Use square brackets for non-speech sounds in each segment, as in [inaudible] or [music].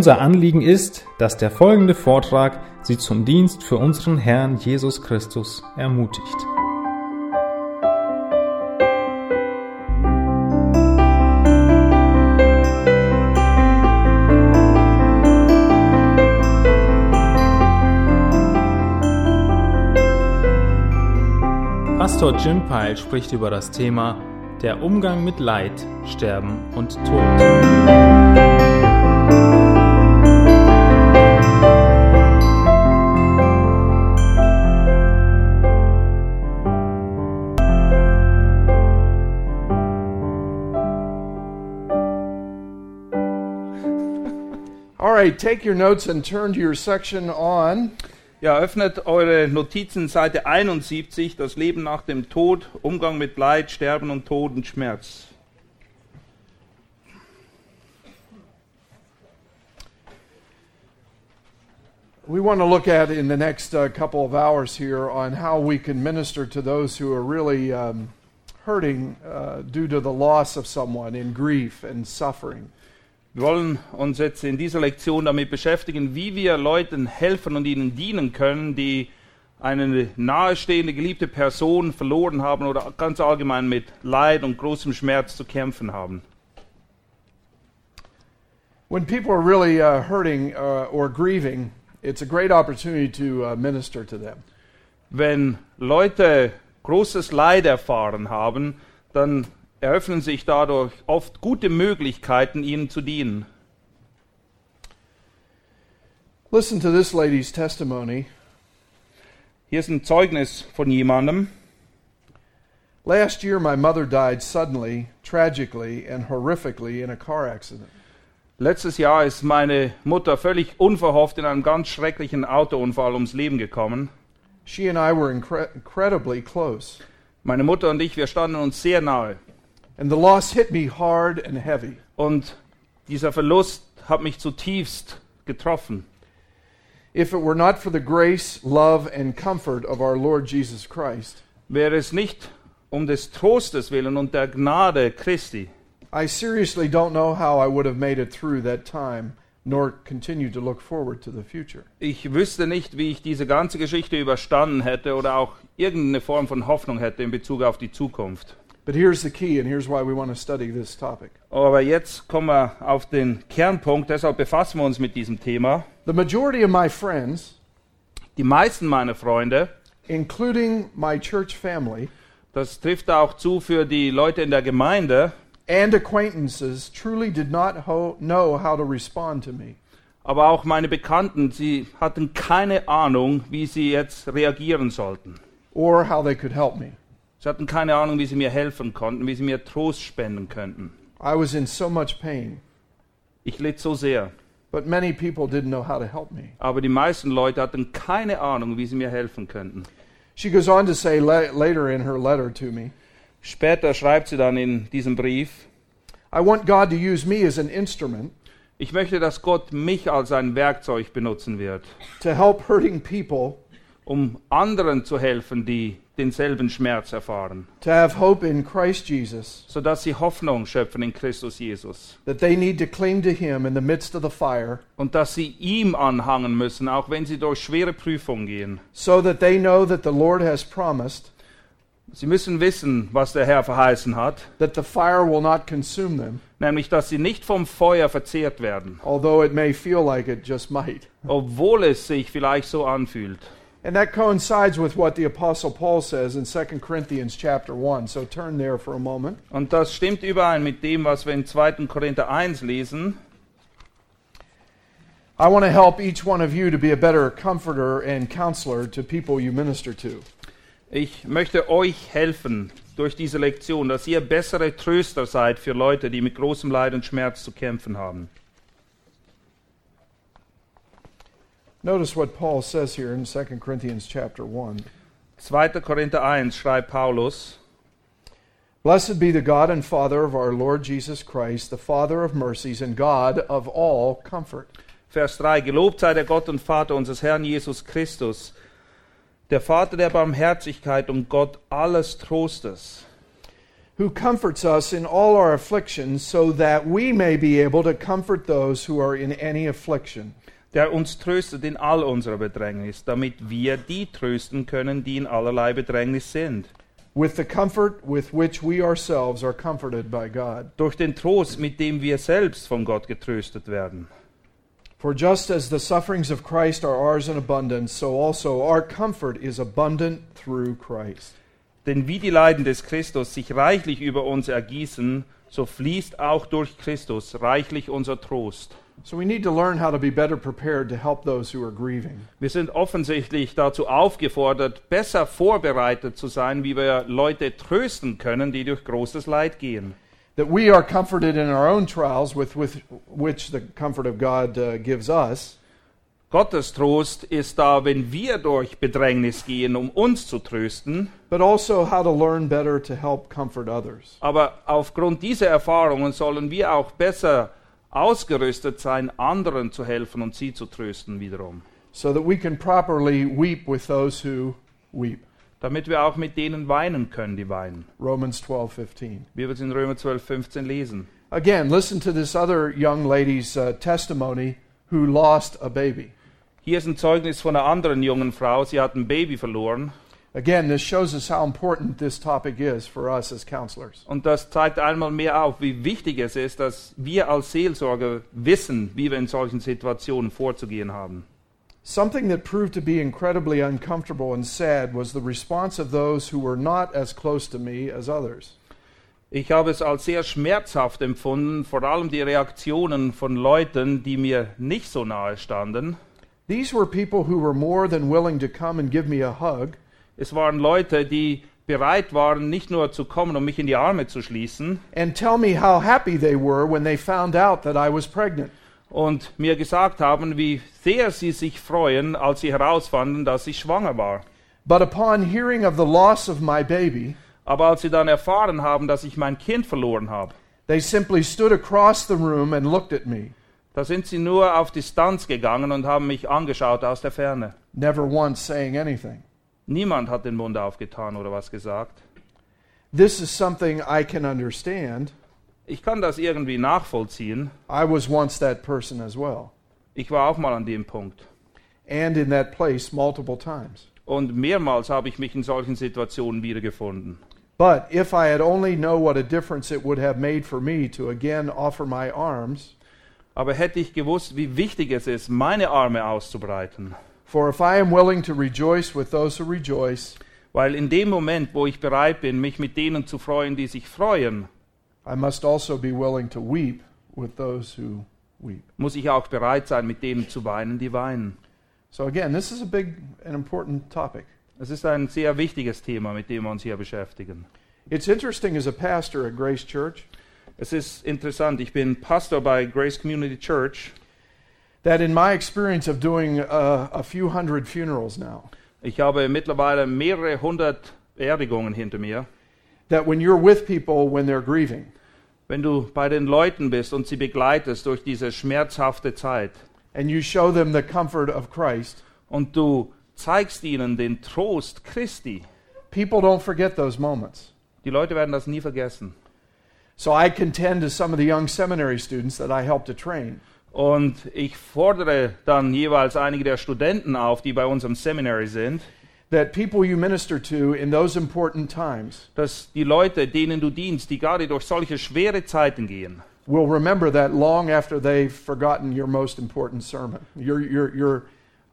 Unser Anliegen ist, dass der folgende Vortrag Sie zum Dienst für unseren Herrn Jesus Christus ermutigt. Pastor Jim Pyle spricht über das Thema der Umgang mit Leid, Sterben und Tod. Right, take your notes and turn to your section on Ja, öffnet eure Notizen Seite 71, das Leben nach dem Tod, Umgang mit Leid, Sterben und Tod und Schmerz. We want to look at in the next uh, couple of hours here on how we can minister to those who are really um, hurting uh, due to the loss of someone in grief and suffering. Wir wollen uns jetzt in dieser Lektion damit beschäftigen, wie wir Leuten helfen und ihnen dienen können, die eine nahestehende, geliebte Person verloren haben oder ganz allgemein mit Leid und großem Schmerz zu kämpfen haben. When people are really uh, hurting uh, or grieving, it's a great opportunity to uh, minister to them. Wenn Leute großes Leid erfahren haben, dann eröffnen sich dadurch oft gute Möglichkeiten, ihnen zu dienen. Listen to this lady's testimony. Hier ist ein Zeugnis von jemandem. Last year, my mother died suddenly, tragically, and horrifically in a car accident. Letztes Jahr ist meine Mutter völlig unverhofft in einem ganz schrecklichen Autounfall ums Leben gekommen. She and I were incre- incredibly close, Meine Mutter und ich, wir standen uns sehr nahe. And the loss hit me hard and heavy. Und dieser Verlust hat mich zutiefst getroffen. If it were not for the grace, love, and comfort of our Lord Jesus Christ, Wäre es nicht um des Trostes willen und der Gnade Christi, I seriously don't know how I would have made it through that time, nor continue to look forward to the future. ich wüsste nicht, wie ich diese ganze Geschichte überstanden hätte oder auch irgendeine Form von Hoffnung hätte in Bezug auf die Zukunft. But here's the key, and here's why we want to study this topic. Aber jetzt kommen wir auf den Kernpunkt, deshalb befassen wir uns mit diesem Thema. The majority of my friends, Die meisten meiner Freunde, including my church family, das trifft auch zu für die Leute in der Gemeinde, and acquaintances, truly did not ho- know how to respond to me. aber auch meine Bekannten, sie hatten keine Ahnung, wie sie jetzt reagieren sollten. or how they could help me. Sie hatten keine Ahnung, wie sie mir helfen konnten, wie sie mir Trost spenden könnten. I was in so much pain, Ich litt so sehr, but many people didn't know how to help me. aber die meisten Leute hatten keine Ahnung, wie sie mir helfen könnten. She goes on to say la- later in her letter to me Später schreibt sie dann in diesem Brief, I want God to use me as an instrument ich möchte, dass Gott mich als ein Werkzeug benutzen wird, to help hurting people um anderen zu helfen, die denselben Schmerz erfahren, to have hope in Christ Jesus, sodass sie Hoffnung schöpfen in Christus Jesus. That they need to cling to Him in the midst of the fire, und dass sie ihm anhangen müssen, auch wenn sie durch schwere Prüfungen gehen, so that they know that the Lord has promised. Sie müssen wissen, was der Herr verheißen hat, that the fire will not consume them, nämlich dass sie nicht vom Feuer verzehrt werden, although it may feel like it just might. obwohl es sich vielleicht so anfühlt. And that coincides with what the apostle Paul says in 2 Corinthians chapter 1. So turn there for a moment. Und das stimmt überein mit dem, was wir in 2. Korinther 1 lesen. I want to help each one of you to be a better comforter and counselor to people you minister to. Ich möchte euch helfen durch diese Lektion, dass ihr bessere Tröster seid für Leute, die mit großem Leid und Schmerz zu kämpfen haben. Notice what Paul says here in 2 Corinthians chapter 1. 2. Korinther 1 schreibt Paulus, Blessed be the God and Father of our Lord Jesus Christ, the Father of mercies and God of all comfort. Vers 3, Gelobt sei der Gott und Vater unseres Herrn Jesus Christus, der Vater der Barmherzigkeit und Gott alles Trostes, who comforts us in all our afflictions, so that we may be able to comfort those who are in any affliction, der uns tröstet in all unserer Bedrängnis, damit wir die trösten können, die in allerlei Bedrängnis sind. with the comfort with which we ourselves are comforted by God. Durch den Trost, mit dem wir selbst von Gott getröstet werden. For just as the sufferings of Christ are ours in abundance, so also our comfort is abundant through Christ. Denn wie die Leiden des Christus sich reichlich über uns ergießen, so fließt auch durch Christus reichlich unser Trost. So we need to learn how to be better prepared to help those who are grieving. Wir sind offensichtlich dazu aufgefordert, besser vorbereitet zu sein, wie wir Leute trösten können, die durch großes Leid gehen. That we are comforted in our own trials with, with which the comfort of God uh, gives us, Gottes Trost ist da, wenn wir durch Bedrängnis gehen, um uns zu trösten. but also how to learn better to help comfort others. Aber aufgrund dieser Erfahrungen sollen wir auch besser ausgerüstet sein, anderen zu helfen und sie zu trösten wiederum. so that we can properly weep with those who weep. Damit wir auch mit denen weinen können, die weinen. Romans 12:15. Wie wir es in Römer 12, 15 lesen. Again, listen to this other young lady's uh, testimony who lost a baby. Hier ist ein Zeugnis von einer anderen jungen Frau. Sie hat ein Baby verloren. Again, this shows us how important this topic is for us as counselors. Und das zeigt einmal mehr auf, wie wichtig es ist, dass wir als Seelsorger wissen, wie wir in solchen Situationen vorzugehen haben. Something that proved to be incredibly uncomfortable and sad was the response of those who were not as close to me as others. Ich habe es als sehr schmerzhaft empfunden, vor allem die Reaktionen von Leuten, die mir nicht so nahe standen. These were people who were more than willing to come and give me a hug, Es waren Leute, die bereit waren, nicht nur zu kommen, um mich in die Arme zu schließen and tell me how happy they were when they found out that I was pregnant. und mir gesagt haben, wie sehr sie sich freuen, als sie herausfanden, dass ich schwanger war. But upon hearing of the loss of my baby, Aber als sie dann erfahren haben, dass ich mein Kind verloren habe, they simply stood across the room and looked at me, da sind sie nur auf Distanz gegangen und haben mich angeschaut aus der Ferne. never once saying anything. Niemand hat den Mund aufgetan oder was gesagt. This is something I can understand. Ich kann das irgendwie nachvollziehen. I was once that person as well, Ich war auch mal an dem Punkt. and in that place multiple times. Und mehrmals habe ich mich in solchen Situationen wiedergefunden. But if I had only know what a difference it would have made for me to again offer my arms, Aber hätte ich gewusst, wie wichtig es ist, meine Arme auszubreiten. For if I am willing to rejoice with those who rejoice, Weil in dem Moment, wo ich bereit bin, mich mit denen zu freuen, die sich freuen, I must also be willing to weep with those who weep. muss ich auch bereit sein, mit denen zu weinen, die weinen. So again, this is a big and important topic. Es ist ein sehr wichtiges Thema, mit dem wir uns hier beschäftigen. It's interesting as a pastor at Grace Church Es ist interessant, ich bin Pastor bei Grace Community Church. That in my experience of doing uh, a few hundred funerals now, Ich habe mittlerweile mehrere hundert Beerdigungen hinter mir. that when you're with people when they're grieving, Wenn du bei den Leuten bist und sie begleitest durch diese schmerzhafte Zeit and you show them the comfort of Christ, und du zeigst ihnen den Trost Christi, people don't forget those moments. die Leute werden das nie vergessen. So I contend to some of the young seminary students that I help to train Und ich fordere dann jeweils einige der Studenten auf, die bei uns im Seminary sind, that people you minister to in those important times dass die Leute, denen du dienst, die gerade durch solche schwere Zeiten gehen, will remember that long after they've forgotten your most important sermon, your, your, your,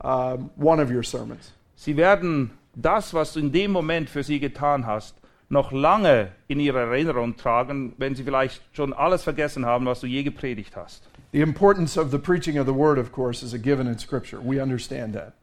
um, one of your sermons. sie werden das, was du in dem Moment für sie getan hast, noch lange in ihrer Erinnerung tragen, wenn sie vielleicht schon alles vergessen haben, was du je gepredigt hast. The importance of the preaching of the word, of course, is a given in Scripture. We understand that.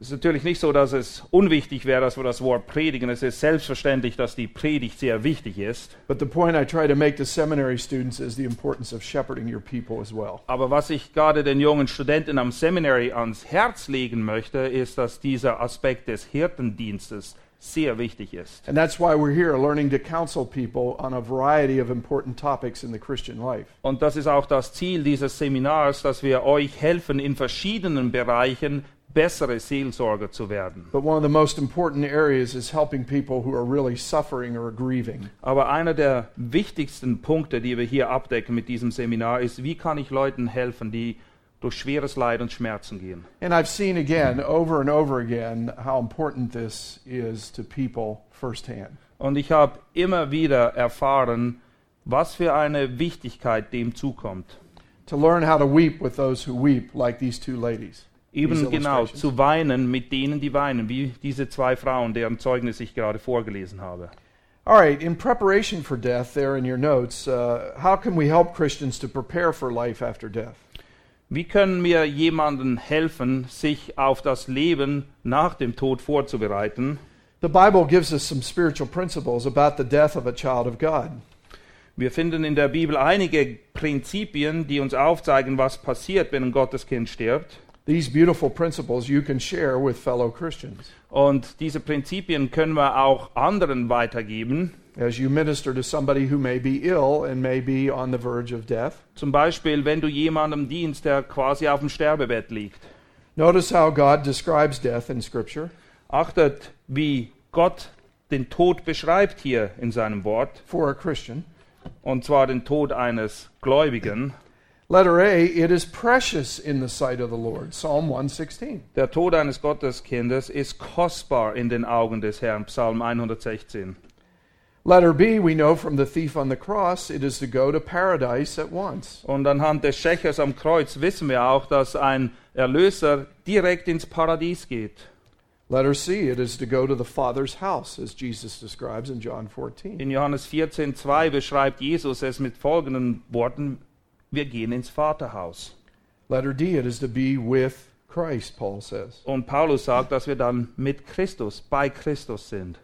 Es ist natürlich nicht so, dass es unwichtig wäre, dass wir das Wort predigen. Es ist selbstverständlich, dass die Predigt sehr wichtig ist. But the point I try to make to seminary students is the importance of shepherding your people as well. Aber was ich gerade den jungen Studenten am Seminary ans Herz legen möchte, ist, dass dieser Aspekt des Hirtendienstes sehr wichtig ist. And that's why we're here, learning to counsel people on a variety of important topics in the Christian life. Und das ist auch das Ziel dieses Seminars, dass wir euch helfen, in verschiedenen Bereichen bessere Seelsorger zu werden. But one of the most important areas is helping people who are really suffering or grieving. Aber einer der wichtigsten Punkte, die wir hier abdecken mit diesem Seminar, ist, wie kann ich Leuten helfen, die durch schweres Leid und Schmerzen gehen. And I've seen again, over and over again, how important this is to people firsthand. Und ich habe immer wieder erfahren, was für eine Wichtigkeit dem zukommt. To learn how to weep with those who weep, like these two ladies. Eben genau zu weinen mit denen, die weinen, wie diese zwei Frauen, deren Zeugnis ich gerade vorgelesen habe. All right, in preparation for death, there in your notes, uh, how can we help Christians to prepare for life after death? Wie können wir jemandem helfen, sich auf das Leben nach dem Tod vorzubereiten? The Bible gives us some spiritual principles about the death of a child of God. Wir finden in der Bibel einige Prinzipien, die uns aufzeigen, was passiert, wenn ein Gotteskind stirbt. These beautiful principles you can share with fellow Christians Und diese Prinzipien können wir auch anderen weitergeben. As you minister to somebody who may be ill and may be on the verge of death. Zum Beispiel, wenn du jemandem dienst, der quasi auf dem Sterbebett liegt. Notice how God describes death in Scripture. Achtet, wie Gott den Tod beschreibt hier in seinem Wort. For a Christian, Und zwar den Tod eines Gläubigen. letter A, it is precious in the sight of the Lord. Psalm 116. Der Tod eines Gotteskindes ist kostbar in den Augen des Herrn. Psalm 116. Letter B, we know from the thief on the cross, it is to go to paradise at once. Und anhand des Schächers am Kreuz wissen wir auch, dass ein Erlöser direkt ins Paradies geht. Letter C, it is to go to the Father's house, as Jesus describes in John 14. In Johannes 14,2 beschreibt Jesus es mit folgenden Worten: Wir gehen ins Vaterhaus. Letter D, it is to be with Christ, Paul says. Und Paulus sagt, dass wir dann mit Christus, bei Christus sind.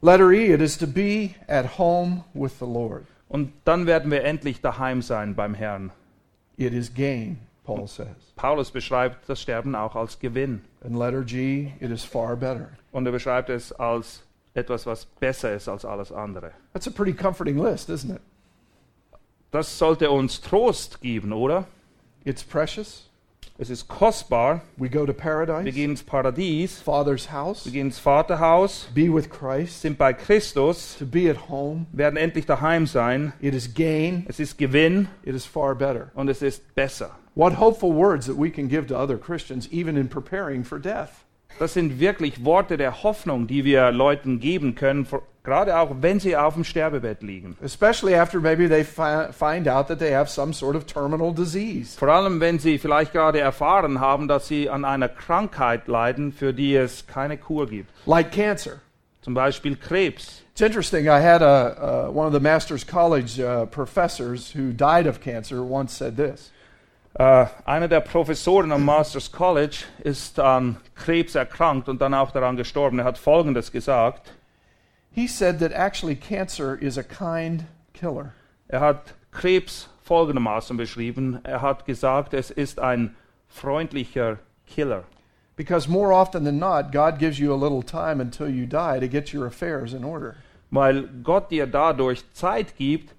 Letter E, it is to be at home with the Lord. Und dann werden wir endlich daheim sein beim Herrn. It is gain, Paul says. Paulus beschreibt das Sterben auch als Gewinn. And letter G, it is far better. Und er beschreibt es als etwas, was besser ist als alles andere. That's a pretty comforting list, isn't it? Das sollte uns Trost geben, oder? It's precious. Es ist kostbar. We go to Wir paradise, gehen ins Paradies. Father's house, Wir gehen ins Vaterhaus. be with Christ, Sind bei Christus. to be at home. Werden endlich daheim sein. It is gain. Es ist Gewinn It is far better. und es ist besser. What hopeful words that we can give to other Christians, even in preparing for death. Das sind wirklich Worte der Hoffnung, die wir Leuten geben können, gerade auch wenn sie auf dem Sterbebett liegen. Especially after maybe they fi- find out that they have some sort of terminal disease. Vor allem, wenn sie vielleicht gerade erfahren haben, dass sie an einer Krankheit leiden, für die es keine Kur gibt. Like cancer. Zum Beispiel Krebs. It's interesting. I had a, uh, one of the Master's College uh, professors who died of cancer once said this. Äh, einer der Professoren am Masters College ist an Krebs erkrankt und dann auch daran gestorben. Er hat Folgendes gesagt. He said that actually cancer is a kind killer. Er hat Krebs folgendermaßen beschrieben. Er hat gesagt, es ist ein freundlicher Killer. Because more often than not, God gives you a little time until you die to get your affairs in order. Weil Gott dir dadurch Zeit gibt,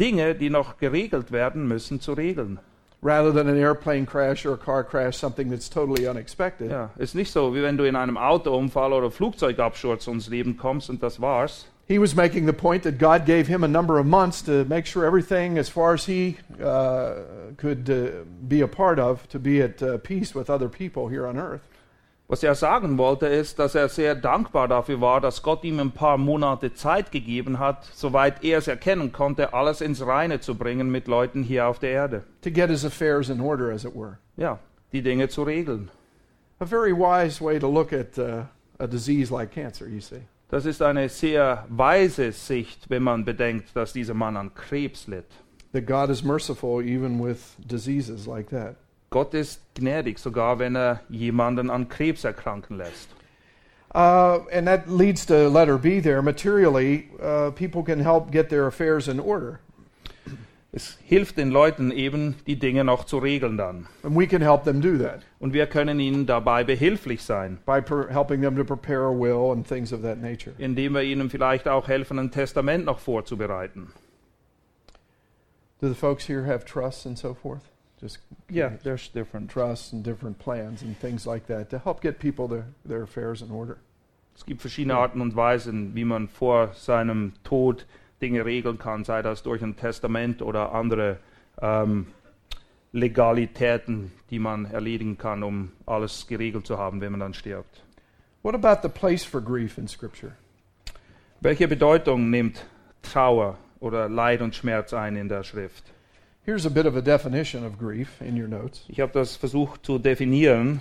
Dinge, die noch geregelt werden müssen, zu regeln. Rather than an airplane crash or a car crash, something that's totally unexpected. Ja, ist nicht so, wie wenn du in einem Autounfall oder Flugzeugabsturz ums Leben kommst und das war's. He was making the point that God gave him a number of months to make sure everything, as far as he uh, could uh, be a part of, to be at uh, peace with other people here on earth. Was er sagen wollte, ist, dass er sehr dankbar dafür war, dass Gott ihm ein paar Monate Zeit gegeben hat, soweit er es erkennen konnte, alles ins Reine zu bringen mit Leuten hier auf der Erde. to get his affairs in order, as it were. Ja, die Dinge zu regeln. A very wise way to look at uh, a disease like cancer, you see. Das ist eine sehr weise Sicht, wenn man bedenkt, dass dieser Mann an Krebs litt. That God is merciful even with diseases like that. Gott ist gnädig, sogar wenn er jemanden an Krebs erkranken lässt. Uh, and that leads to letter B there. Materially, uh, people can help get their affairs in order. Es hilft den Leuten eben, die Dinge noch zu regeln dann. And we can help them do that Und wir können ihnen dabei behilflich sein, by helping them to prepare a will and things of that nature. indem wir ihnen vielleicht auch helfen, ein Testament noch vorzubereiten. Do the folks here have trusts and so forth? Just there's different. trusts and different plans and things like that to help get people their, their affairs in order. Es gibt verschiedene Arten und Weisen, wie man vor seinem Tod Dinge regeln kann, sei das durch ein Testament oder andere ähm, Legalitäten, die man erledigen kann, um alles geregelt zu haben, wenn man dann stirbt. What about the place for grief in Scripture? Welche Bedeutung nimmt Trauer oder Leid und Schmerz ein in der Schrift? Here's a bit of a definition of grief in your notes. Ich habe das versucht zu definieren.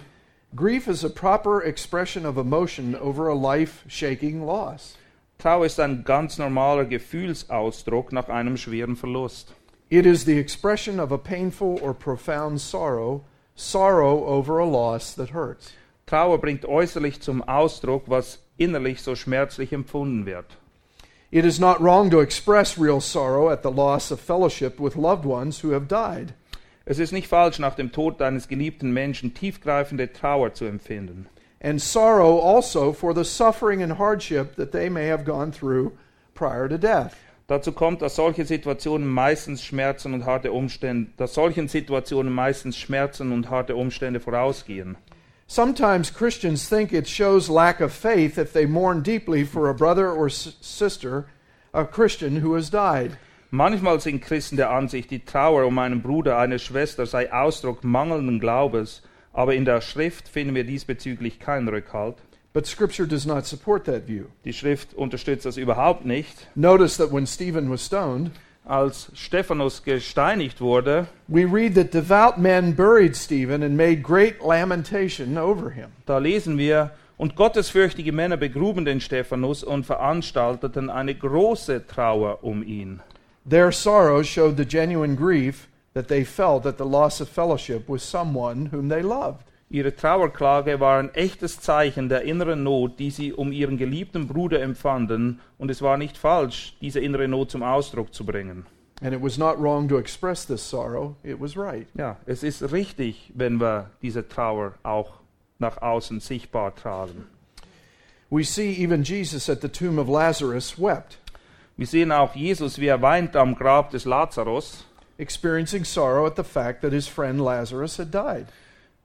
Grief is a proper expression of emotion over a life shaking loss. Trauer ist ein ganz normaler Gefühlsausdruck nach einem schweren Verlust. It is the expression of a painful or profound sorrow, sorrow over a loss that hurts. Trauer bringt äußerlich zum Ausdruck, was innerlich so schmerzlich empfunden wird. It is not wrong to express real sorrow at the loss of fellowship with loved ones who have died. Es ist nicht falsch, nach dem Tod eines geliebten Menschen tiefgreifende Trauer zu empfinden. and sorrow also for the suffering and hardship that they may have gone through prior to death. Dazu kommt, dass solche Situationen meistens Schmerzen und harte Umstände, dass solchen Situationen meistens Schmerzen und harte Umstände vorausgehen. Sometimes Christians think it shows lack of faith if they mourn deeply for a brother or sister, a Christian who has died. Manchmal sind Christen der Ansicht, die Trauer um einen Bruder, eine Schwester sei Ausdruck mangelnden Glaubens, aber in der Schrift finden wir diesbezüglich keinen Rückhalt. But Scripture does not support that view. Die Schrift unterstützt das überhaupt nicht. Notice that when Stephen was stoned, Als Stephanus gesteinigt wurde, we read that devout men buried Stephen and made great lamentation over him. Da lesen wir, und gottesfürchtige Männer begruben den Stephanus und veranstalteten eine große Trauer um ihn. Their sorrow showed the genuine grief that they felt at the loss of fellowship with someone whom they loved. Ihre Trauerklage war ein echtes Zeichen der inneren Not, die sie um ihren geliebten Bruder empfanden, und es war nicht falsch, diese innere Not zum Ausdruck zu bringen. And it was not wrong to express this sorrow, it was right. Ja, es ist richtig, wenn wir diese Trauer auch nach außen sichtbar tragen. We see even Jesus at the tomb of Lazarus wept, Wir sehen auch Jesus, wie er weint am Grab des Lazarus. experiencing sorrow at the fact that his friend Lazarus had died.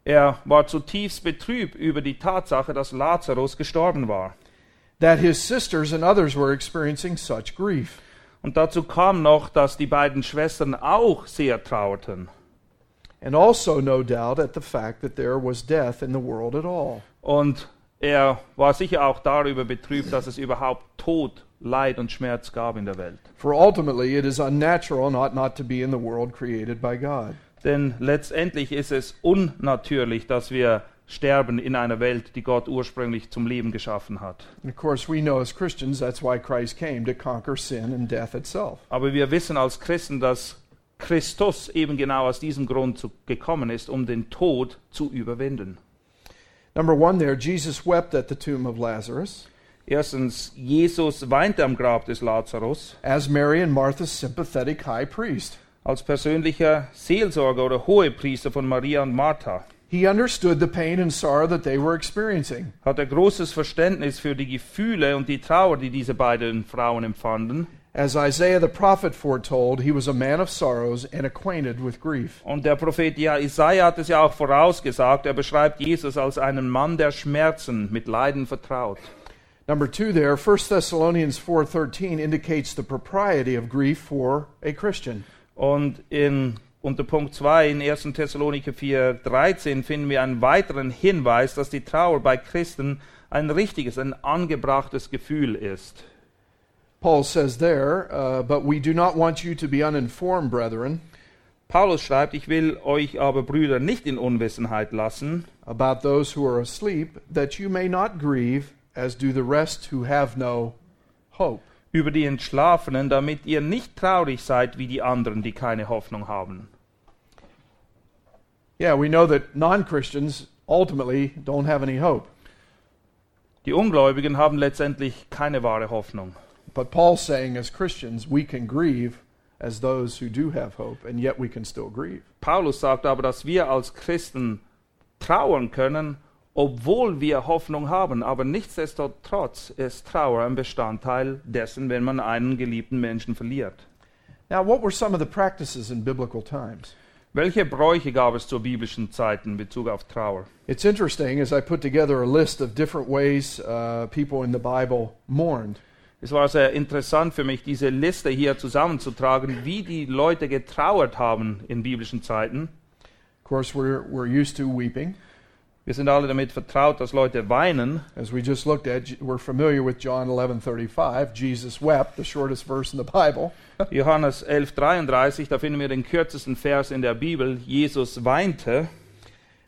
Er war zutiefst betrübt über die Tatsache, dass Lazarus gestorben war. That his sisters and others were experiencing such grief. Und dazu kam noch, dass die beiden Schwestern auch sehr trauerten. And also, no doubt, at the fact that there was death in the world at all. Und er war sicher auch darüber betrübt, dass es überhaupt Tod, Leid und Schmerz gab in der Welt. For ultimately, it is unnatural ought not to be in the world created by God. Denn letztendlich ist es unnatürlich, dass wir sterben in einer Welt, die Gott ursprünglich zum Leben geschaffen hat. And of course, we know as Christians that's why Christ came to conquer sin and death itself. Aber wir wissen als Christen, dass Christus eben genau aus diesem Grund zu, gekommen ist, um den Tod zu überwinden. Number one, there, Jesus wept at the tomb of Lazarus, Erstens, Jesus weinte am Grab des Lazarus as Mary and Martha's sympathetic high priest. als persönlicher Seelsorger oder Hohepriester von Maria und Martha. He understood the pain and sorrow that they were experiencing. Hat er großes Verständnis für die Gefühle und die Trauer, die diese beiden Frauen empfanden. As Isaiah the prophet foretold, he was a man of sorrows and acquainted with grief. Und der Prophet Isaiah hat es ja auch vorausgesagt. Er beschreibt Jesus als einen Mann der Schmerzen, mit Leiden vertraut. Number two, there, 1 Thessalonians 4:13 indicates the propriety of grief for a Christian. Und in unter Punkt 2 in 1. Thessaloniker 4, 13 finden wir einen weiteren Hinweis, dass die Trauer bei Christen ein richtiges, ein angebrachtes Gefühl ist. Paul says there, uh, But we do not want you to be uninformed, brethren, Paulus schreibt, ich will euch aber Brüder nicht in Unwissenheit lassen, about those who are asleep, that you may not grieve, as do the rest who have no hope. über die Entschlafenen, damit ihr nicht traurig seid wie die anderen, die keine Hoffnung haben. Yeah, we know that non Christians ultimately don't have any hope. Die Ungläubigen haben letztendlich keine wahre Hoffnung. But Paul's saying, as Christians, we can grieve as those who do have hope, and yet we can still grieve. Paulus sagt aber, dass wir als Christen trauern können, obwohl wir Hoffnung haben. Aber nichtsdestotrotz ist Trauer ein Bestandteil dessen, wenn man einen geliebten Menschen verliert. Now, what were some of the practices in biblical times? Welche Bräuche gab es zur biblischen Zeit in Bezug auf Trauer? It's interesting as I put together a list of different ways uh, people in the Bible mourned. Es war sehr interessant für mich, diese Liste hier zusammenzutragen, wie die Leute getrauert haben in biblischen Zeiten. Of course, we're, we're used to weeping. Wir sind alle damit vertraut, dass Leute weinen. As we just looked at, we're familiar with John 11:35. Jesus wept, the shortest verse in the Bible. [laughs] Johannes 11,33, da finden wir den kürzesten Vers in der Bibel. Jesus weinte.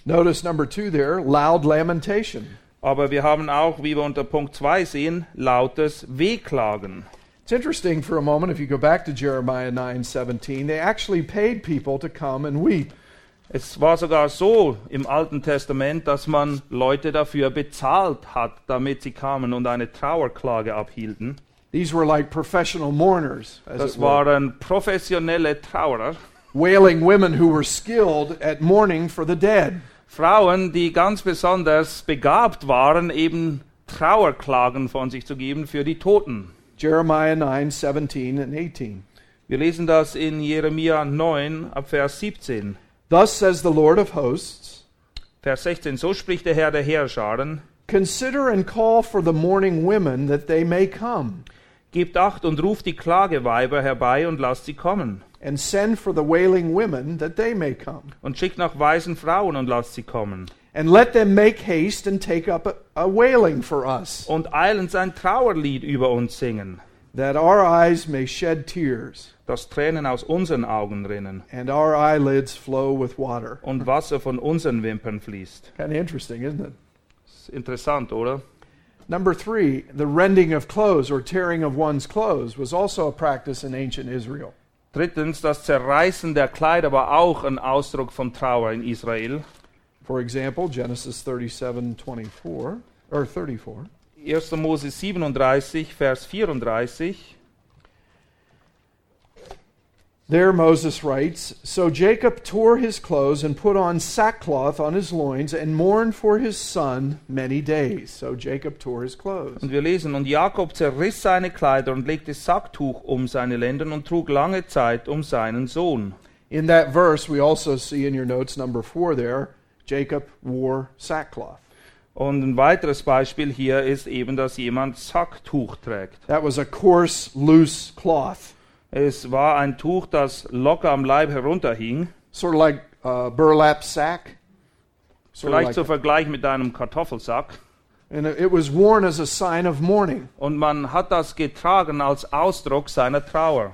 Notice number two there, loud lamentation. Aber wir haben auch, wie wir unter Punkt 2 sehen, lautes Wehklagen. It's interesting for a moment if you go back to Jeremiah 9:17, they actually paid people to come and weep. Es war sogar so im Alten Testament, dass man Leute dafür bezahlt hat, damit sie kamen und eine Trauerklage abhielten. These were like professional mourners, as Das waren professionelle Traurer, wailing women who were skilled at mourning for the dead. Frauen, die ganz besonders begabt waren, eben Trauerklagen von sich zu geben für die Toten. Jeremiah 9:17 and 18. Wir lesen das in Jeremia 9 ab Vers 17. Thus says the Lord of hosts, Vers 16, so spricht der Herr der Heerscharen, consider and call for the mourning women that they may come, gebt acht und ruft die Klageweiber herbei und lasst sie kommen. And send for the wailing women that they may come. Und schickt nach weisen Frauen und lasst sie kommen. And let them make haste and take up a, a wailing for us, Und eilends ein Trauerlied über uns singen, that our eyes may shed tears, dass Tränen aus unseren Augen rinnen and our eyelids flow with water. und Wasser von unseren Wimpern fließt. Kind of interesting, isn't it? Ist interessant, oder? Number three, the rending of clothes or tearing of one's clothes was also a practice in ancient Israel. Drittens, das Zerreißen der Kleider war auch ein Ausdruck von Trauer in Israel. For example, Genesis 37 24, or 34. 1. Mose 37, Vers 34. There Moses writes So Jacob tore his clothes and put on sackcloth on his loins and mourned for his son many days. So Jacob tore his clothes. Und wir lesen, und Jakob zerriss seine Kleider und legte Sacktuch um seine Lenden und trug lange Zeit um seinen Sohn. In that verse, we also see in your notes, number four there, Jacob wore sackcloth. Und ein weiteres Beispiel hier ist eben, dass jemand Sacktuch trägt. That was a coarse, loose cloth, Es war ein Tuch, das locker am Leib herunterhing, sort of like a burlap sack. Sort vielleicht like zu Vergleich mit einem Kartoffelsack. And it was worn as a sign of mourning. Und man hat das getragen als Ausdruck seiner Trauer.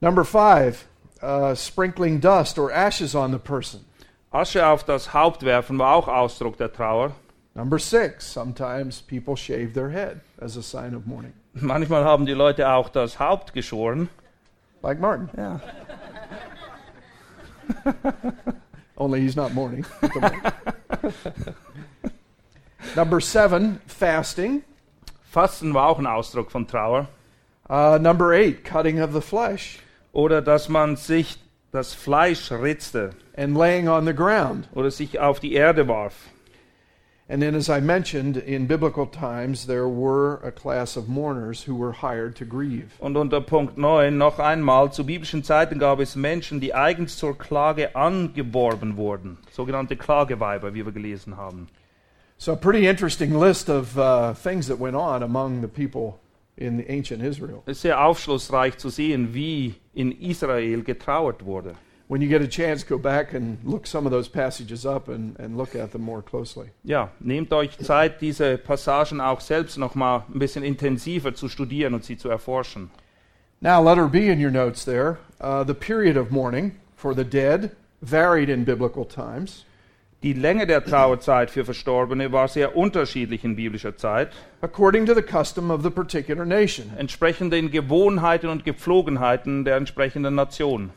Number five, uh, sprinkling dust or ashes on the person. Asche auf das Haupt werfen war auch Ausdruck der Trauer. Number six, sometimes people shave their head as a sign of mourning, Manchmal haben die Leute auch das Haupt geschoren. like Martin. Ja. [laughs] Only he's not mourning. [laughs] number seven, fasting. Fasten war auch ein Ausdruck von Trauer. Uh, number eight, cutting of the flesh Oder dass man sich das Fleisch ritzte and laying on the ground. oder sich auf die Erde warf. And then, as I mentioned, in biblical times, there were a class of mourners who were hired to grieve. Und unter Punkt 9 noch einmal, zu biblischen Zeiten gab es Menschen, die eigens zur Klage angeworben wurden. Sogenannte Klageweiber, wie wir gelesen haben. So, a pretty interesting list of uh, things that went on among the people in ancient Israel. Es ist sehr aufschlussreich zu sehen, wie in Israel getrauert wurde. When you get a chance, go back and look some of those passages up and, and look at them more closely. Ja, nehmt euch Zeit, diese Passagen auch selbst noch mal ein bisschen intensiver zu studieren und sie zu erforschen. Now, letter B in your notes there. Uh, the period of mourning for the dead varied in biblical times. Die Länge der Trauerzeit für Verstorbene war sehr unterschiedlich in biblischer Zeit, according to the custom of the particular nation. entsprechend den Gewohnheiten und Gepflogenheiten der entsprechenden Nation.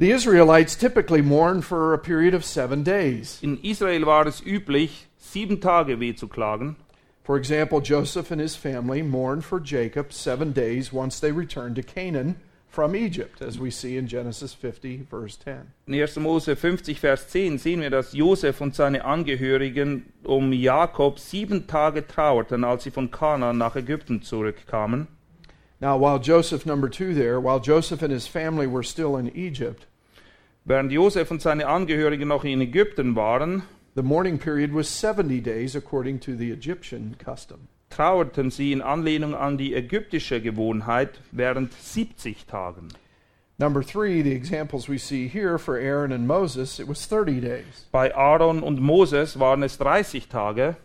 The Israelites typically mourn for a period of seven days. In Israel war es üblich, sieben Tage weh zu klagen. For example, Joseph and his family mourned for Jacob seven days once they returned to Canaan from Egypt, as we see in Genesis 50, verse 10. In 1. Mose 50, Vers 10 sehen wir, dass Josef und seine Angehörigen um Jakob sieben Tage trauerten, als sie von Kanaan nach Ägypten zurückkamen. Now, while Joseph, number two there, while Joseph and his family were still in Egypt, Während Josef und seine Angehörigen noch in Ägypten waren, the mourning period was 70 days according to the Egyptian custom. trauerten sie in Anlehnung an die ägyptische Gewohnheit während 70 Tagen. Number three, the examples we see here for Aaron and Moses, it was 30 days. Bei Aaron und Moses waren es 30 Tage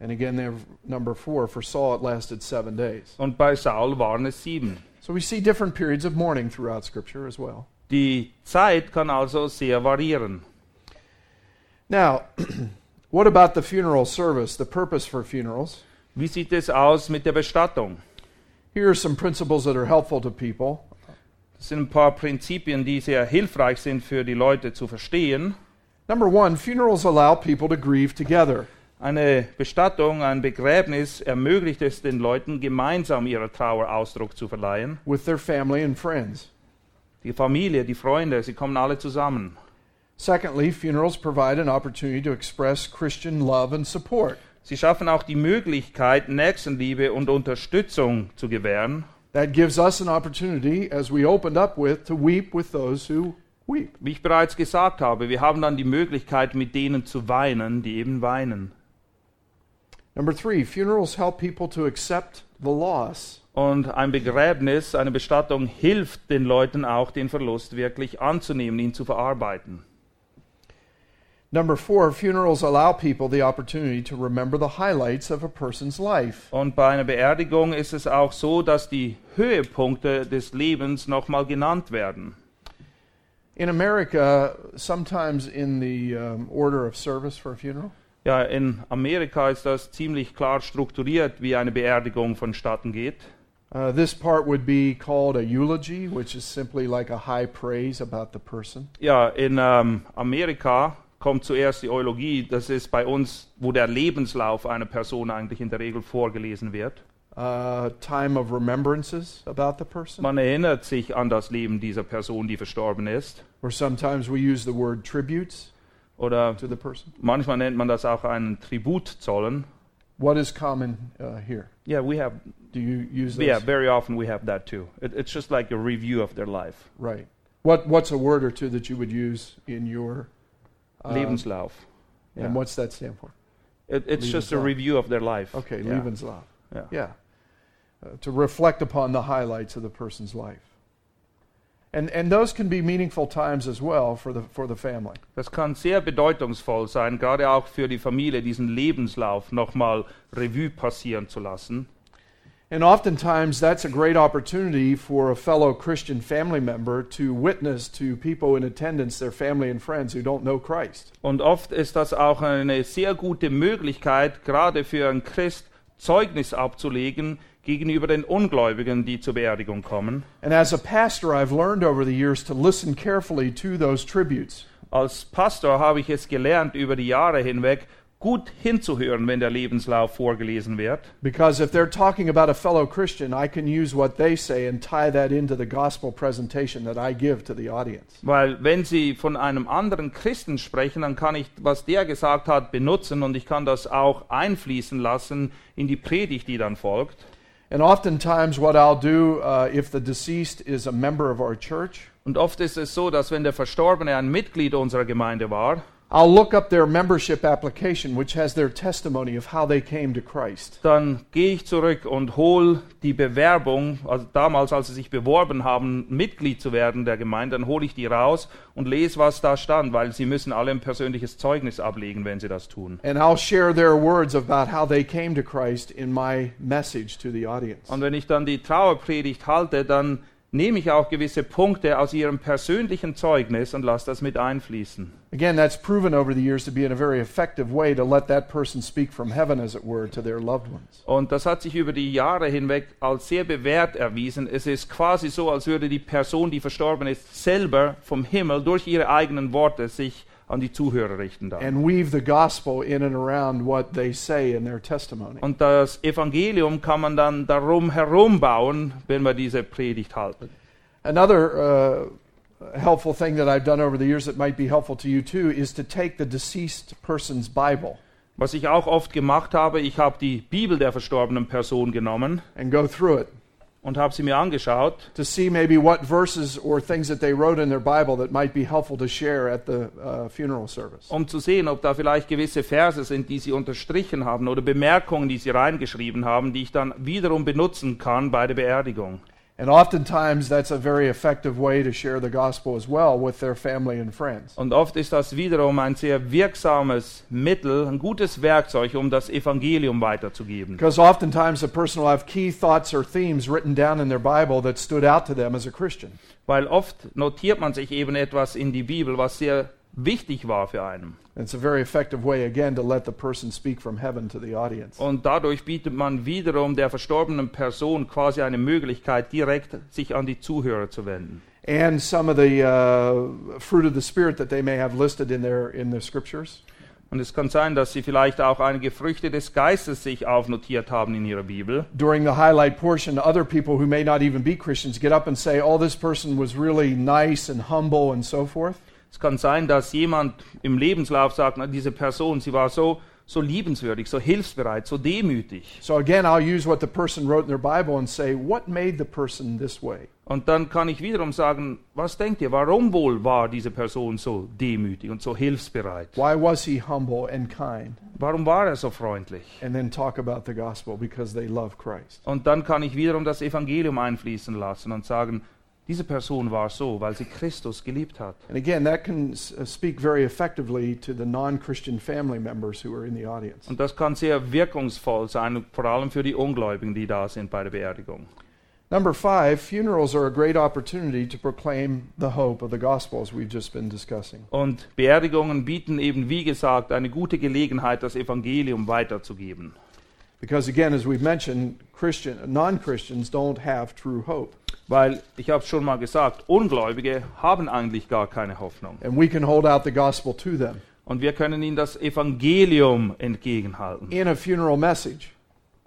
And again, there, number four, for Saul, it lasted seven days. und bei Saul waren es sieben. So we see different periods of mourning throughout Scripture as well. Die Zeit kann also sehr variieren. Now, [clears throat] what about the funeral service, the purpose for funerals? Wie sieht es aus mit der Bestattung? Here are some principles that are helpful to people. Das sind ein paar Prinzipien, die sehr hilfreich sind für die Leute zu verstehen. Number one, funerals allow people to grieve together. Eine Bestattung, ein Begräbnis ermöglicht es den Leuten, gemeinsam ihrer Trauer Ausdruck zu verleihen. with their family and friends. Die Familie, die Freunde, sie kommen alle zusammen. Secondly, funerals provide an opportunity to express Christian love and support. Sie schaffen auch die Möglichkeit, Nächstenliebe und Unterstützung zu gewähren. That gives us an opportunity, as we opened up with, to weep with those who weep. Wie ich bereits gesagt habe, wir haben dann die Möglichkeit, mit denen zu weinen, die eben weinen. Number three, funerals help people to accept the loss. Und ein Begräbnis, eine Bestattung hilft den Leuten auch, den Verlust wirklich anzunehmen, ihn zu verarbeiten. Number four, funerals allow people the opportunity to remember the highlights of a person's life. Und bei einer Beerdigung ist es auch so, dass die Höhepunkte des Lebens nochmal genannt werden. In America, sometimes in the um, order of service for a funeral, Ja, in Amerika ist das ziemlich klar strukturiert, wie eine Beerdigung vonstatten geht. Uh, this part would be called a eulogy, which is simply like a high praise about the person. Ja, in ähm, Amerika kommt zuerst die Eulogie. Das ist bei uns, wo der Lebenslauf einer Person eigentlich in der Regel vorgelesen wird. uh, time of remembrances about the person, Man erinnert sich an das Leben dieser Person, die verstorben ist. or sometimes we use the word tributes Oder to the person. manchmal nennt man das auch einen Tribut zollen. What is common uh, here? Yeah, we have. Do you use those? Yeah, very often we have that too. It, it's just like a review of their life. Right. What What's a word or two that you would use in your uh, Lebenslauf. Yeah. And what's that stand for? It, it's just a review of their life. Okay, yeah. Lebenslauf. Yeah. Yeah. Uh, to reflect upon the highlights of the person's life. And and those can be meaningful times as well for the for the family. Das kann sehr bedeutungsvoll sein, gerade auch für die Familie, diesen Lebenslauf nochmal Revue passieren zu lassen. And oftentimes that's a great opportunity for a fellow Christian family member to witness to people in attendance, their family and friends who don't know Christ. Und oft ist das auch eine sehr gute Möglichkeit, gerade für einen Christ Zeugnis abzulegen gegenüber den Ungläubigen, die zur Beerdigung kommen. And as a pastor, I've learned over the years to listen carefully to those tributes. Als Pastor habe ich es gelernt, über die Jahre hinweg gut hinzuhören, wenn der Lebenslauf vorgelesen wird. Because if they're talking about a fellow Christian, I can use what they say and tie that into the gospel presentation that I give to the audience. Weil wenn Sie von einem anderen Christen sprechen, dann kann ich, was der gesagt hat, benutzen und ich kann das auch einfließen lassen in die Predigt, die dann folgt. And oftentimes, what I'll do uh, if the deceased is a member of our church, Und oft ist es so, dass wenn der Verstorbene ein Mitglied unserer Gemeinde war, I'll look up their membership application, which has their testimony of how they came to Christ. Dann gehe ich zurück und hole die Bewerbung, also damals, als sie sich beworben haben, Mitglied zu werden der Gemeinde, dann hole ich die raus und lese, was da stand, weil sie müssen alle ein persönliches Zeugnis ablegen, wenn sie das tun. And I'll share their words about how they came to Christ in my message to the audience. Und wenn ich dann die Trauerpredigt halte, dann nehme ich auch gewisse Punkte aus ihrem persönlichen Zeugnis und lasse das mit einfließen. Again, that's proven over the years to be in a very effective way to let that person speak from heaven, as it were, to their loved ones. Und das hat sich über die Jahre hinweg als sehr bewährt erwiesen. Es ist quasi so, als würde die Person, die verstorben ist, selber vom Himmel durch ihre eigenen Worte sich an die Zuhörer richten dann. And weave the gospel in and around what they say in their testimony. Und das Evangelium kann man dann darum herum bauen, wenn wir diese Predigt halten. Another uh, helpful thing that I've done over the years that might be helpful to you too is to take the deceased person's Bible Was ich auch oft gemacht habe, ich habe die Bibel der verstorbenen Person genommen and go through it und habe sie mir angeschaut, to see maybe what verses or things that they wrote in their Bible that might be helpful to share at the uh, funeral service. um zu sehen, ob da vielleicht gewisse Verse sind, die sie unterstrichen haben oder Bemerkungen, die sie reingeschrieben haben, die ich dann wiederum benutzen kann bei der Beerdigung. And oftentimes that's a very effective way to share the gospel as well with their family and friends. Und oft ist das wiederum ein sehr wirksames Mittel, ein gutes Werkzeug, um das Evangelium weiterzugeben. Because oftentimes a person will have key thoughts or themes written down in their Bible that stood out to them as a Christian. Weil oft notiert man sich eben etwas in die Bibel, was sehr wichtig war für einen. It's a very effective way, again, to let the person speak from heaven to the audience. Und dadurch bietet man wiederum der verstorbenen Person quasi eine Möglichkeit, direkt sich an die Zuhörer zu wenden. And some of the uh, fruit of the Spirit that they may have listed in their, in the scriptures. Und es kann sein, dass sie vielleicht auch einige Früchte des Geistes sich aufnotiert haben in ihrer Bibel. During the highlight portion, other people who may not even be Christians get up and say, Oh, this person was really nice and humble and so forth. Es kann sein, dass jemand im Lebenslauf sagt, na, diese Person, sie war so, so liebenswürdig, so hilfsbereit, so demütig. So again, I'll use what the person wrote in their Bible and say, What made the person this way? Und dann kann ich wiederum sagen, was denkt ihr, warum wohl war diese Person so demütig und so hilfsbereit? Why was he humble and kind? Warum war er so freundlich? And then talk about the gospel because they love Christ. Und dann kann ich wiederum das Evangelium einfließen lassen und sagen, diese Person war so, weil sie Christus geliebt hat. And again, that can uh, speak very effectively to the non Christian family members who are in the audience. Und das kann sehr wirkungsvoll sein, vor allem für die Ungläubigen, die da sind bei der Beerdigung. Number five, funerals are a great opportunity to proclaim the hope of the gospel, as we've just been discussing. Und Beerdigungen bieten eben, wie gesagt, eine gute Gelegenheit, das Evangelium weiterzugeben. Because again, as we've mentioned, Christian, non Christians don't have true hope. Weil, ich habe es schon mal gesagt, Ungläubige haben eigentlich gar keine Hoffnung. And we can hold out the gospel to them Und wir können ihnen das Evangelium entgegenhalten. in a funeral message.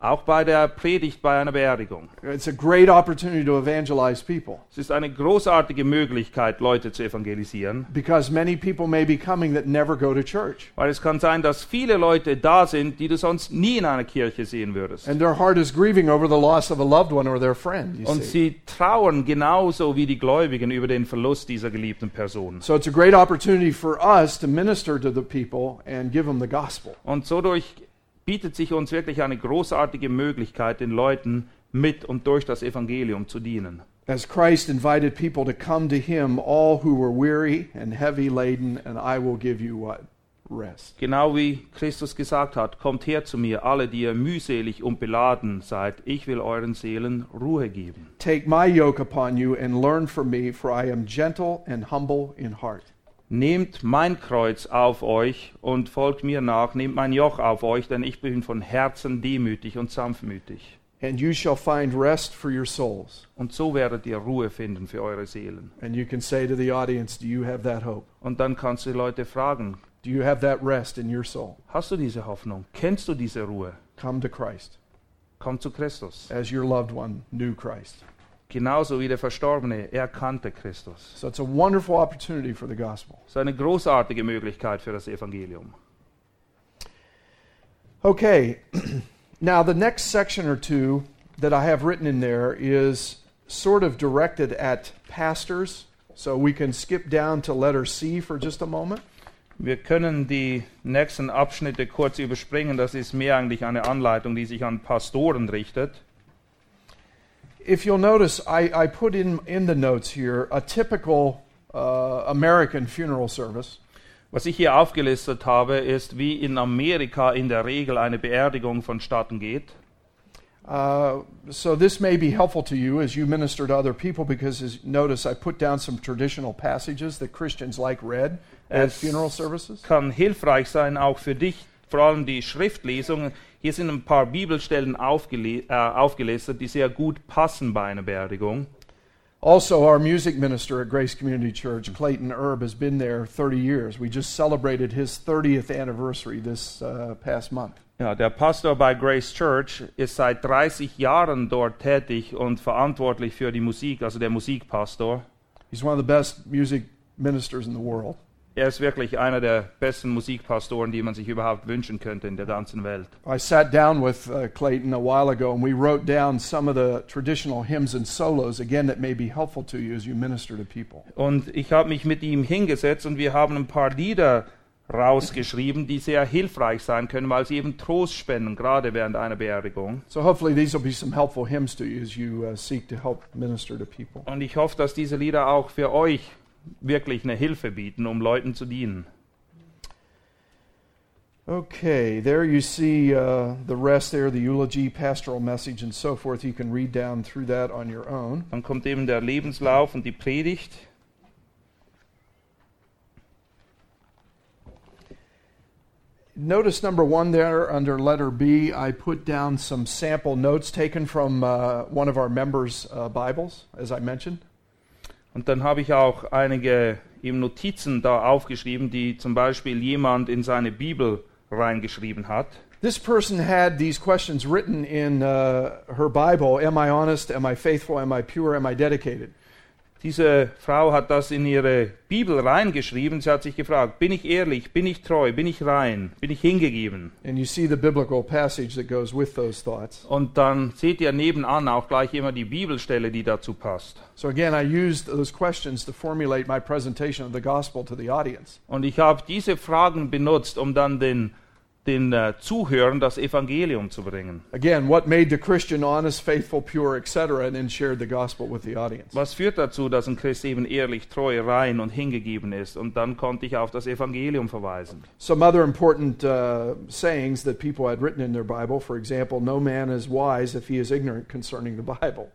Auch bei der Predigt bei einer Beerdigung. It's a great opportunity to evangelize people Es ist eine großartige Möglichkeit, Leute zu evangelisieren. because many people may be coming that never go to church. Weil es kann sein, dass viele Leute da sind, die du sonst nie in einer Kirche sehen würdest. And their heart is grieving over the loss of a loved one or their friend. Und see. sie trauern genauso wie die Gläubigen über den Verlust dieser geliebten Person. So it's a great opportunity for us to minister to the people and give them the gospel. Und so durch bietet sich uns wirklich eine großartige Möglichkeit, den Leuten mit und durch das Evangelium zu dienen. As Christ invited people to come to him, all who were weary and heavy laden, and I will give you what? Rest. Genau wie Christus gesagt hat, kommt her zu mir, alle, die ihr mühselig und beladen seid, ich will euren Seelen Ruhe geben. Take my yoke upon you and learn from me, for I am gentle and humble in heart. Nehmt mein Kreuz auf euch und folgt mir nach, nehmt mein Joch auf euch, denn ich bin von Herzen demütig und sanftmütig. And you shall find rest for your souls. Und so werdet ihr Ruhe finden für eure Seelen. And you can say to the audience, Do you have that hope? Und dann kannst du die Leute fragen, Do you have that rest in your soul? hast du diese Hoffnung? Kennst du diese Ruhe? Come to Christ Komm zu Christus. as your loved one knew Christ. Genauso wie der Verstorbene, er kannte Christus. So it's a wonderful opportunity for the gospel. Das ist eine großartige Möglichkeit für das Evangelium. Okay, [clears throat] now the next section or two that I have written in there is sort of directed at pastors. So we can skip down to letter C for just a moment. Wir können die nächsten Abschnitte kurz überspringen. Das ist mehr eigentlich eine Anleitung, die sich an Pastoren richtet. If you'll notice, I, I put in, in the notes here a typical uh, American funeral service. Was ich hier aufgelistet habe, ist, wie in Amerika in der Regel eine Beerdigung vonstatten geht. Uh, so this may be helpful to you as you minister to other people because as notice I put down some traditional passages that Christians like read at Es funeral services. kann hilfreich sein, auch für dich, vor allem die Schriftlesungen. Hier sind ein paar Bibelstellen aufgele äh, aufgelistet, die sehr gut passen bei einer Beerdigung. Also, our music minister at Grace Community Church, Clayton Erb, has been there 30 years. We just celebrated his 30th anniversary this uh, past month. Ja, der Pastor bei Grace Church ist seit 30 Jahren dort tätig und verantwortlich für die Musik, also der Musikpastor. He's one of the best music ministers in the world. Er ist wirklich einer der besten Musikpastoren, die man sich überhaupt wünschen könnte in der ganzen Welt. I sat down with uh, Clayton a while ago and we wrote down some of the traditional hymns and solos, again, that may be helpful to you as you minister to people. Und ich habe mich mit ihm hingesetzt und wir haben ein paar Lieder rausgeschrieben, die sehr hilfreich sein können, weil sie eben Trost spenden, gerade während einer Beerdigung. So, hopefully, these will be some helpful hymns to you as you uh, seek to help minister to people. Und ich hoffe, dass diese Lieder auch für euch wirklich eine Hilfe bieten, um Leuten zu dienen. Okay, there you see uh, the rest there, the eulogy, pastoral message, and so forth. You can read down through that on your own. Dann kommt eben der Lebenslauf und die Predigt. Notice number one there under letter B, I put down some sample notes taken from uh, one of our members' uh, Bibles, as I mentioned. Und dann habe ich auch einige eben Notizen da aufgeschrieben, die zum Beispiel jemand in seine Bibel reingeschrieben hat. This person had these questions written in uh, her Bible Am I honest? Am I faithful? Am I pure? Am I dedicated? Diese Frau hat das in ihre Bibel reingeschrieben. Sie hat sich gefragt, bin ich ehrlich, bin ich treu, bin ich rein, bin ich hingegeben? Und dann seht ihr nebenan auch gleich immer die Bibelstelle, die dazu passt. So again, I used those questions to formulate my presentation of the gospel to the audience. Und ich habe diese Fragen benutzt, um dann den, den äh, Zuhörern das Evangelium zu bringen. Again, what made the Christian honest, faithful, pure, etc., and then shared the gospel with the audience. Was führt dazu, dass ein Christ eben ehrlich, treu, rein und hingegeben ist? Und dann konnte ich auf das Evangelium verweisen. Some other important uh, sayings that people had written in their Bible, for example, no man is wise if he is ignorant concerning the Bible.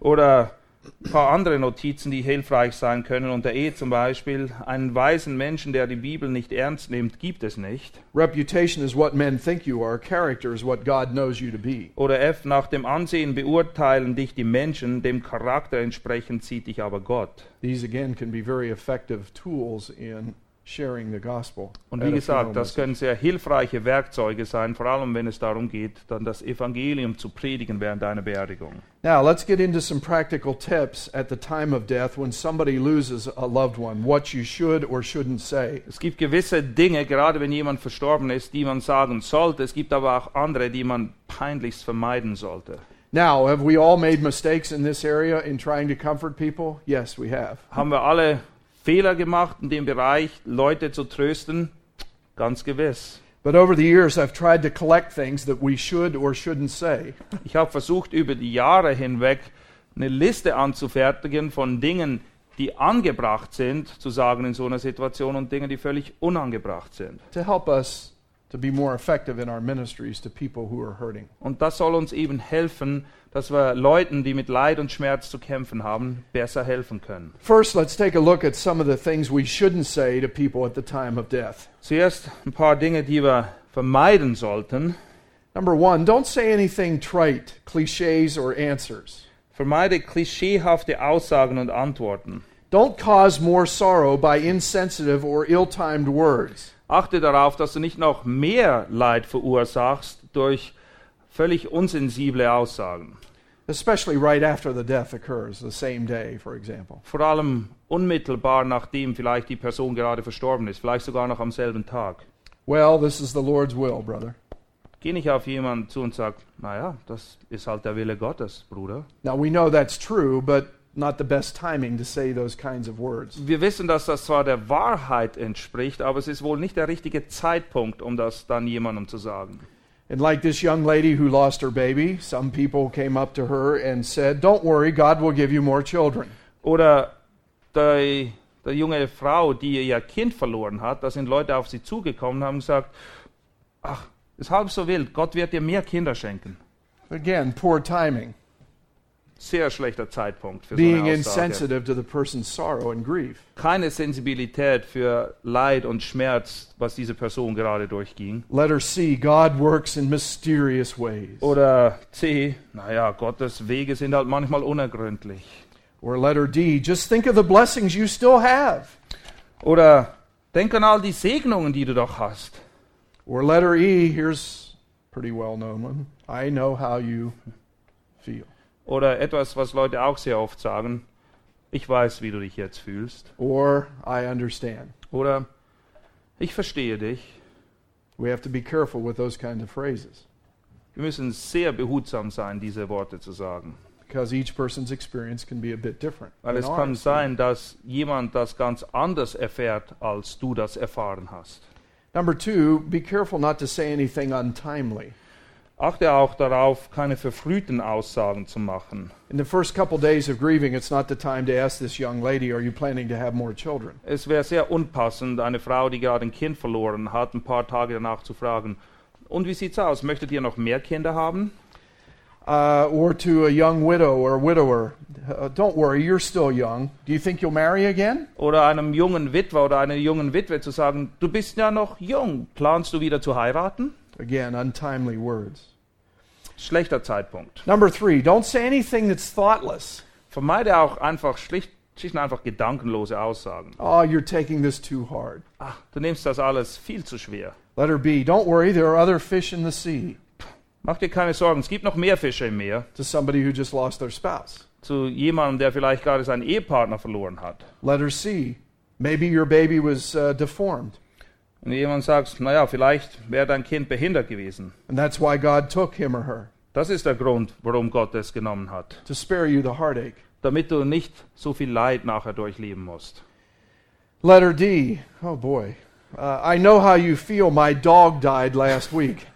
Oder ein paar andere Notizen, die hilfreich sein können. Unter E zum Beispiel, einen weisen Menschen, der die Bibel nicht ernst nimmt, gibt es nicht. Reputation is what men think you are, character is what God knows you to be. Oder F, nach dem Ansehen beurteilen dich die Menschen, dem Charakter entsprechend sieht dich aber Gott. These again can be very effective tools in. Und wie gesagt, das können sehr hilfreiche Werkzeuge sein, vor allem wenn es darum geht, dann das Evangelium zu predigen während einer Beerdigung. Now, let's get into some practical tips at the time of death when somebody loses a loved one, what you should or shouldn't say. Es gibt gewisse Dinge, gerade wenn jemand verstorben ist, die man sagen sollte. Es gibt aber auch andere, die man peinlichst vermeiden sollte. Now, have we all made mistakes in this area in trying to comfort people? Yes, we have. Haben wir alle Fehler gemacht in dem Bereich, Leute zu trösten? Ganz gewiss. But over the years, I've tried to collect things that we should or shouldn't say. Ich habe versucht, über die Jahre hinweg eine Liste anzufertigen von Dingen, die angebracht sind, zu sagen in so einer Situation und Dingen, die völlig unangebracht sind. to help us to be more effective in our ministries to people who are hurting. Und das soll uns eben helfen, dass wir Leuten, die mit Leid und Schmerz zu kämpfen haben, besser helfen können. First, let's take a look at some of the things we shouldn't say to people at the time of death. Zuerst ein paar Dinge, die wir vermeiden sollten. Number one, don't say anything trite, cliches, or answers. Vermeide klischeehafte Aussagen und Antworten. Don't cause more sorrow by insensitive or ill timed words. Achte darauf, dass du nicht noch mehr Leid verursachst durch völlig unsensible Aussagen. Especially right after the death occurs, the same day, for example. Vor allem unmittelbar nachdem vielleicht die Person gerade verstorben ist, vielleicht sogar noch am selben Tag. Well, this is the Lord's will, brother. Geh nicht auf jemanden zu und sag, naja, das ist halt der Wille Gottes, Bruder. Now, we know that's true, but not the best timing to say those kinds of words. Wir wissen, dass das zwar der Wahrheit entspricht, aber es ist wohl nicht der richtige Zeitpunkt, um das dann jemandem zu sagen. And like this young lady who lost her baby, some people came up to her and said, Don't worry, God will give you more children. Oder die, die junge Frau, die ihr Kind verloren hat, da sind Leute auf sie zugekommen und haben gesagt, ach, ist halb so wild, Gott wird dir mehr Kinder schenken. Again, poor timing. Sehr schlechter Zeitpunkt für so Being eine Aussage. insensitive to the person's sorrow and grief. Keine Sensibilität für Leid und Schmerz, was diese Person gerade durchging. Letter C God works in mysterious ways. Oder C, naja, Gottes Wege sind halt manchmal unergründlich. Or letter D just think of the blessings you still have. Oder denk an all die Segnungen, die du doch hast. Or letter E, here's a pretty well known one. I know how you feel. Oder etwas, was Leute auch sehr oft sagen, ich weiß, wie du dich jetzt fühlst. Or I understand. Oder ich verstehe dich. We have to be careful with those kind of phrases Wir müssen sehr behutsam sein, diese Worte zu sagen. because each person's experience can be a bit different. Weil es kann sein, dass jemand das ganz anders erfährt, als du das erfahren hast. Number two, be careful not to say anything untimely. Achte auch darauf, keine verfrühten Aussagen zu machen. In the first couple days of grieving, it's not the time to ask this young lady, Are you planning to have more children? Es wäre sehr unpassend, eine Frau, die gerade ein Kind verloren hat, ein paar Tage danach zu fragen, und wie sieht's aus? Möchtet ihr noch mehr Kinder haben? Uh, or to a young widow or widower, uh, Don't worry, you're still young. Do you think you'll marry again? Oder einem jungen Witwer oder einer jungen Witwe zu sagen, du bist ja noch jung, planst du wieder zu heiraten? Again, untimely words. Schlechter Zeitpunkt. Number three, don't say anything that's thoughtless. Vermeide auch einfach schlicht, schlicht und einfach gedankenlose Aussagen. Oh, you're taking this too hard. Ach, du nimmst das alles viel zu schwer. Letter B, don't worry, there are other fish in the sea. Mach dir keine Sorgen, es gibt noch mehr Fische im Meer. To somebody who just lost their spouse. Zu jemandem, der vielleicht gerade seinen Ehepartner verloren hat. Letter C, maybe your baby was uh, deformed, Und jemand sagt, naja, vielleicht wäre dein Kind behindert gewesen. and that's why God took him or her, Das ist der Grund, warum Gott es genommen hat. to spare you the heartache. Damit du nicht so viel Leid nachher durchleben musst. Letter D, oh boy. Uh, I know how you feel. My dog died last week.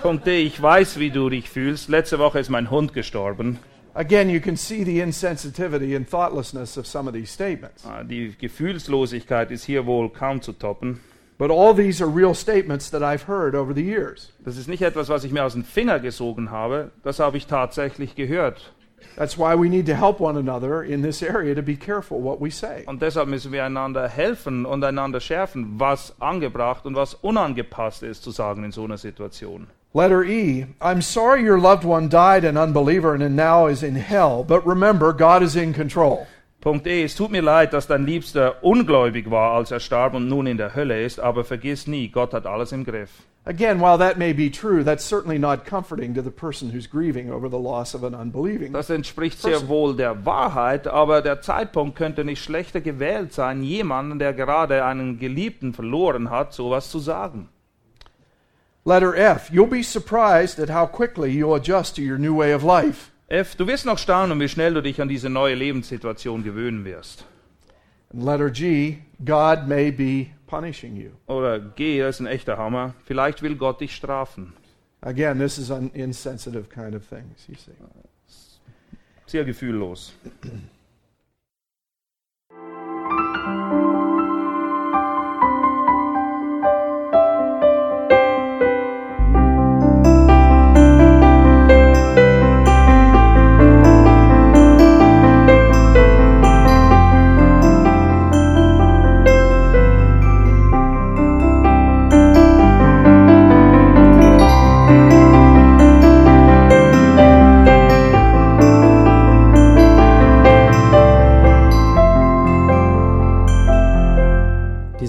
Punkt D, ich weiß, wie du dich fühlst. Letzte Woche ist mein Hund gestorben. Again, you can see the insensitivity and thoughtlessness of some of these statements. Ah, Die Gefühlslosigkeit ist hier wohl kaum zu toppen. But all these are real statements that I've heard over the years. Das ist nicht etwas, was ich mir aus den Finger gesogen habe. Das habe ich tatsächlich gehört. That's why we need to help one another in this area to be careful what we say. Und deshalb müssen wir einander helfen und einander schärfen, was angebracht und was unangepasst ist zu sagen in so einer Situation. Letter E I'm sorry your loved one died an unbeliever and now is in hell, but remember, God is in control. Punkt E. Es tut mir leid, dass dein Liebster ungläubig war, als er starb und nun in der Hölle ist, aber vergiss nie, Gott hat alles im Griff. Again, while that may be true, that's certainly not comforting to the person who's grieving over the loss of an unbelieving. Das entspricht sehr wohl der Wahrheit, aber der Zeitpunkt könnte nicht schlechter gewählt sein, jemanden, der gerade einen Geliebten verloren hat, sowas zu sagen. Letter F You'll be surprised at how quickly you'll adjust to your new way of life. F. Du wirst noch staunen, wie schnell du dich an diese neue Lebenssituation gewöhnen wirst. Letter G God may be punishing you. Oder G, das ist ein echter Hammer. Vielleicht will Gott dich strafen. Again, this is an insensitive kind of things, you see. Sehr gefühllos.